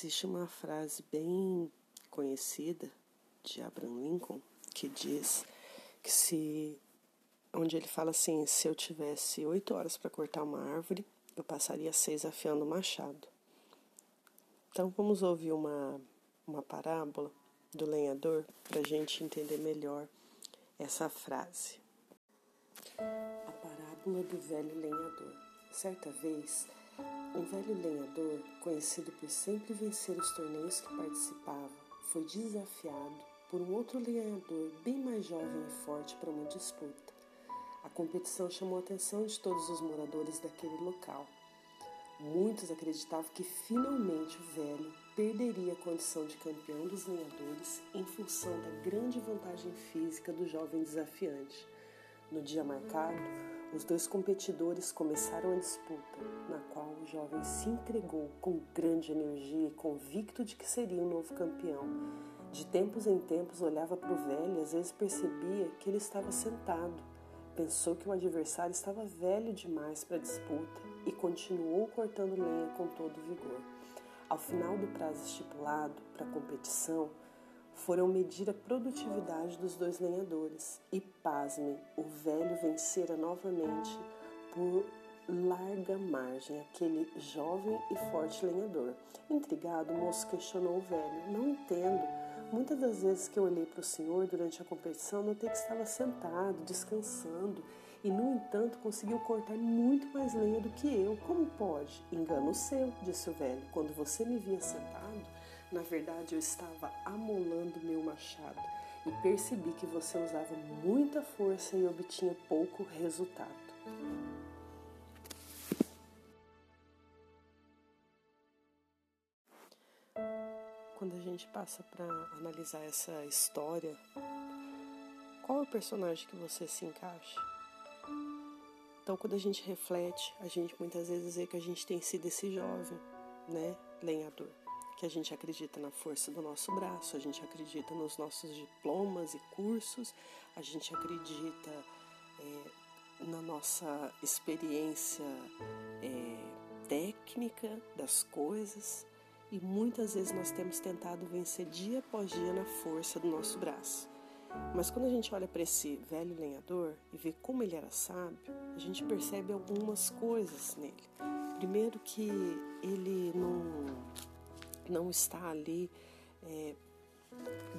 Existe uma frase bem conhecida de Abraham Lincoln que diz que se onde ele fala assim, se eu tivesse oito horas para cortar uma árvore, eu passaria seis afiando o machado. Então vamos ouvir uma, uma parábola do lenhador para a gente entender melhor essa frase. A parábola do velho lenhador. Certa vez, um velho lenhador, conhecido por sempre vencer os torneios que participava, foi desafiado por um outro lenhador bem mais jovem e forte para uma disputa. A competição chamou a atenção de todos os moradores daquele local. Muitos acreditavam que finalmente o velho perderia a condição de campeão dos lenhadores em função da grande vantagem física do jovem desafiante. No dia marcado, os dois competidores começaram a disputa, na qual o jovem se entregou com grande energia e convicto de que seria o novo campeão. De tempos em tempos olhava para o velho e às vezes percebia que ele estava sentado. Pensou que o adversário estava velho demais para a disputa e continuou cortando lenha com todo vigor. Ao final do prazo estipulado para a competição, foram medir a produtividade dos dois lenhadores e, pasmem, o velho vencera novamente por larga margem aquele jovem e forte lenhador. Intrigado, o moço questionou o velho: Não entendo. Muitas das vezes que eu olhei para o senhor durante a competição, notei que estava sentado, descansando e, no entanto, conseguiu cortar muito mais lenha do que eu. Como pode? Engano seu, disse o velho. Quando você me via sentado, na verdade eu estava amolando meu machado e percebi que você usava muita força e obtinha pouco resultado. Quando a gente passa para analisar essa história, qual é o personagem que você se encaixa? Então, quando a gente reflete, a gente muitas vezes vê que a gente tem sido esse jovem, né, lenhador, que a gente acredita na força do nosso braço, a gente acredita nos nossos diplomas e cursos, a gente acredita é, na nossa experiência é, técnica das coisas e muitas vezes nós temos tentado vencer dia após dia na força do nosso braço. Mas quando a gente olha para esse velho lenhador e vê como ele era sábio, a gente percebe algumas coisas nele. Primeiro que ele não, não está ali é,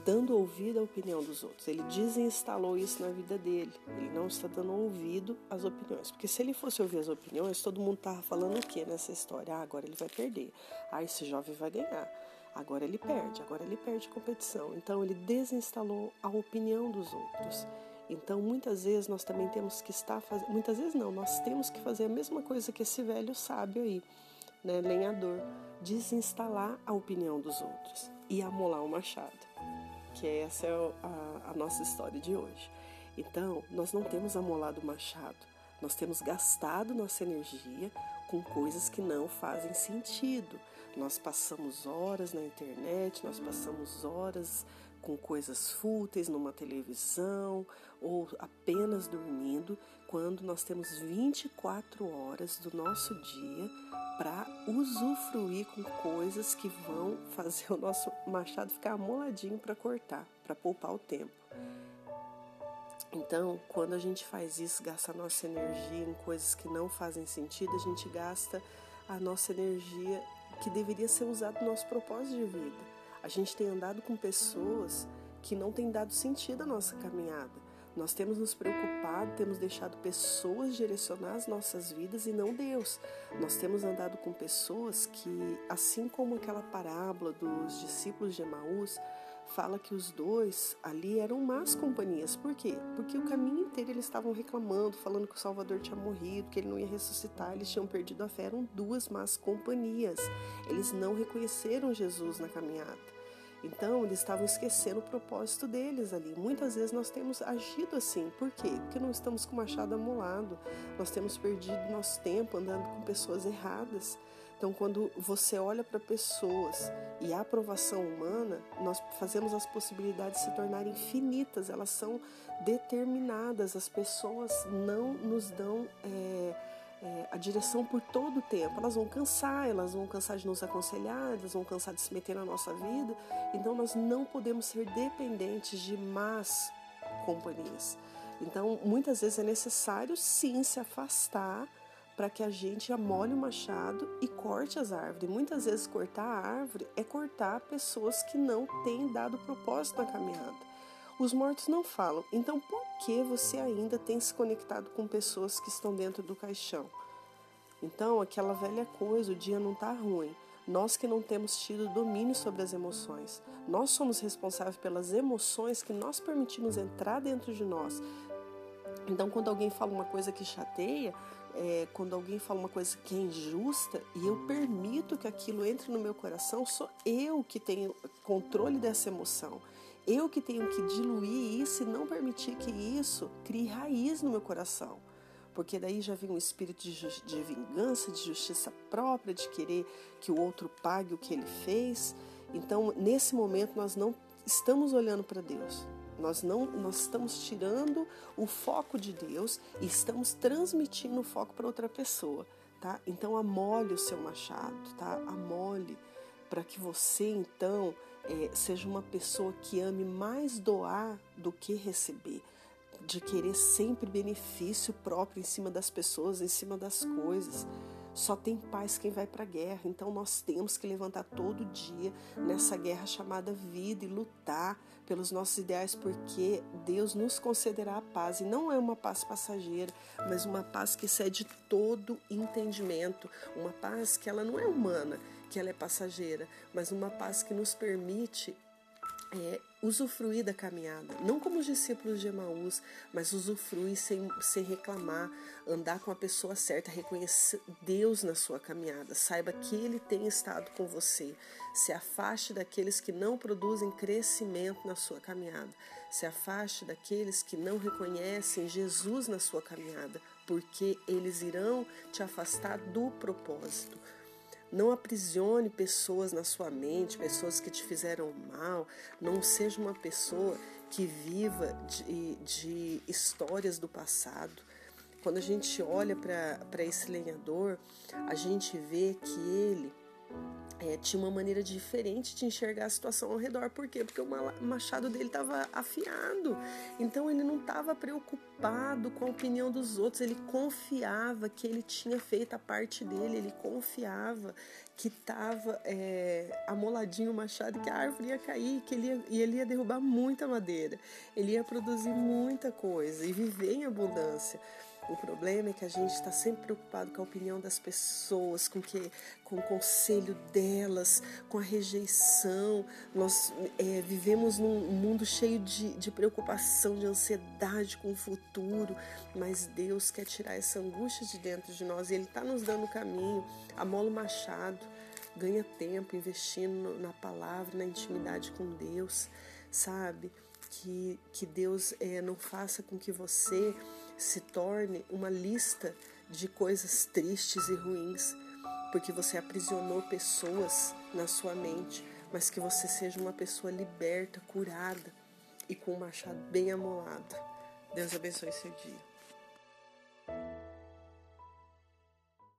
dando ouvido à opinião dos outros. Ele desinstalou isso na vida dele. Ele não está dando ouvido às opiniões. Porque se ele fosse ouvir as opiniões, todo mundo estava falando o que nessa história? Ah, agora ele vai perder. Ah, esse jovem vai ganhar. Agora ele perde, agora ele perde competição. Então ele desinstalou a opinião dos outros. Então muitas vezes nós também temos que estar fazendo, muitas vezes não, nós temos que fazer a mesma coisa que esse velho sábio aí, né, lenhador, desinstalar a opinião dos outros e amolar o machado, que essa é a, a nossa história de hoje. Então nós não temos amolado o machado, nós temos gastado nossa energia com coisas que não fazem sentido. Nós passamos horas na internet, nós passamos horas com coisas fúteis numa televisão ou apenas dormindo, quando nós temos 24 horas do nosso dia para usufruir com coisas que vão fazer o nosso machado ficar amoladinho para cortar, para poupar o tempo. Então, quando a gente faz isso, gasta a nossa energia em coisas que não fazem sentido, a gente gasta a nossa energia que deveria ser usada no nosso propósito de vida. A gente tem andado com pessoas que não têm dado sentido à nossa caminhada. Nós temos nos preocupado, temos deixado pessoas direcionar as nossas vidas e não Deus. Nós temos andado com pessoas que, assim como aquela parábola dos discípulos de Emaús, fala que os dois ali eram más companhias. Por quê? Porque o caminho inteiro eles estavam reclamando, falando que o Salvador tinha morrido, que ele não ia ressuscitar, eles tinham perdido a fé. Eram duas más companhias. Eles não reconheceram Jesus na caminhada. Então, eles estavam esquecendo o propósito deles ali. Muitas vezes nós temos agido assim. Por quê? Porque não estamos com o machado amolado. Nós temos perdido nosso tempo andando com pessoas erradas. Então, quando você olha para pessoas e a aprovação humana, nós fazemos as possibilidades se tornarem infinitas, elas são determinadas. As pessoas não nos dão é, é, a direção por todo o tempo. Elas vão cansar, elas vão cansar de nos aconselhar, elas vão cansar de se meter na nossa vida. Então nós não podemos ser dependentes de más companhias. Então muitas vezes é necessário sim se afastar para que a gente amole o machado e corte as árvores. Muitas vezes cortar a árvore é cortar pessoas que não têm dado propósito na caminhada. Os mortos não falam, então por que você ainda tem se conectado com pessoas que estão dentro do caixão? Então, aquela velha coisa, o dia não está ruim. Nós que não temos tido domínio sobre as emoções, nós somos responsáveis pelas emoções que nós permitimos entrar dentro de nós. Então, quando alguém fala uma coisa que chateia, é, quando alguém fala uma coisa que é injusta e eu permito que aquilo entre no meu coração, sou eu que tenho controle dessa emoção. Eu que tenho que diluir isso e não permitir que isso crie raiz no meu coração. Porque daí já vem um espírito de, de vingança, de justiça própria, de querer que o outro pague o que ele fez. Então, nesse momento, nós não estamos olhando para Deus. Nós não nós estamos tirando o foco de Deus e estamos transmitindo o foco para outra pessoa, tá? Então amole o seu machado, tá? Amole para que você então é, seja uma pessoa que ame mais doar do que receber, de querer sempre benefício próprio em cima das pessoas, em cima das coisas. Só tem paz quem vai para a guerra. Então nós temos que levantar todo dia nessa guerra chamada vida e lutar pelos nossos ideais, porque Deus nos concederá a paz. E não é uma paz passageira, mas uma paz que excede todo entendimento. Uma paz que ela não é humana, que ela é passageira, mas uma paz que nos permite é, usufruir da caminhada, não como os discípulos de Emaús, mas usufruir sem, sem reclamar, andar com a pessoa certa, reconhecer Deus na sua caminhada, saiba que Ele tem estado com você, se afaste daqueles que não produzem crescimento na sua caminhada, se afaste daqueles que não reconhecem Jesus na sua caminhada, porque eles irão te afastar do propósito. Não aprisione pessoas na sua mente, pessoas que te fizeram mal. Não seja uma pessoa que viva de, de histórias do passado. Quando a gente olha para esse lenhador, a gente vê que ele é, tinha uma maneira diferente de enxergar a situação ao redor. Por quê? Porque o machado dele estava afiado. Então ele não estava preocupado com a opinião dos outros, ele confiava que ele tinha feito a parte dele, ele confiava que estava é, amoladinho o machado, que a árvore ia cair, que ele ia, e ele ia derrubar muita madeira, ele ia produzir muita coisa e viver em abundância. O problema é que a gente está sempre preocupado com a opinião das pessoas, com, que, com o conselho delas, com a rejeição. Nós é, vivemos num mundo cheio de, de preocupação, de ansiedade com o futuro, mas Deus quer tirar essa angústia de dentro de nós e Ele está nos dando o caminho. Amola o machado, ganha tempo investindo na palavra, na intimidade com Deus, sabe? Que, que Deus é, não faça com que você se torne uma lista de coisas tristes e ruins, porque você aprisionou pessoas na sua mente, mas que você seja uma pessoa liberta, curada e com um machado bem amolado. Deus abençoe seu dia.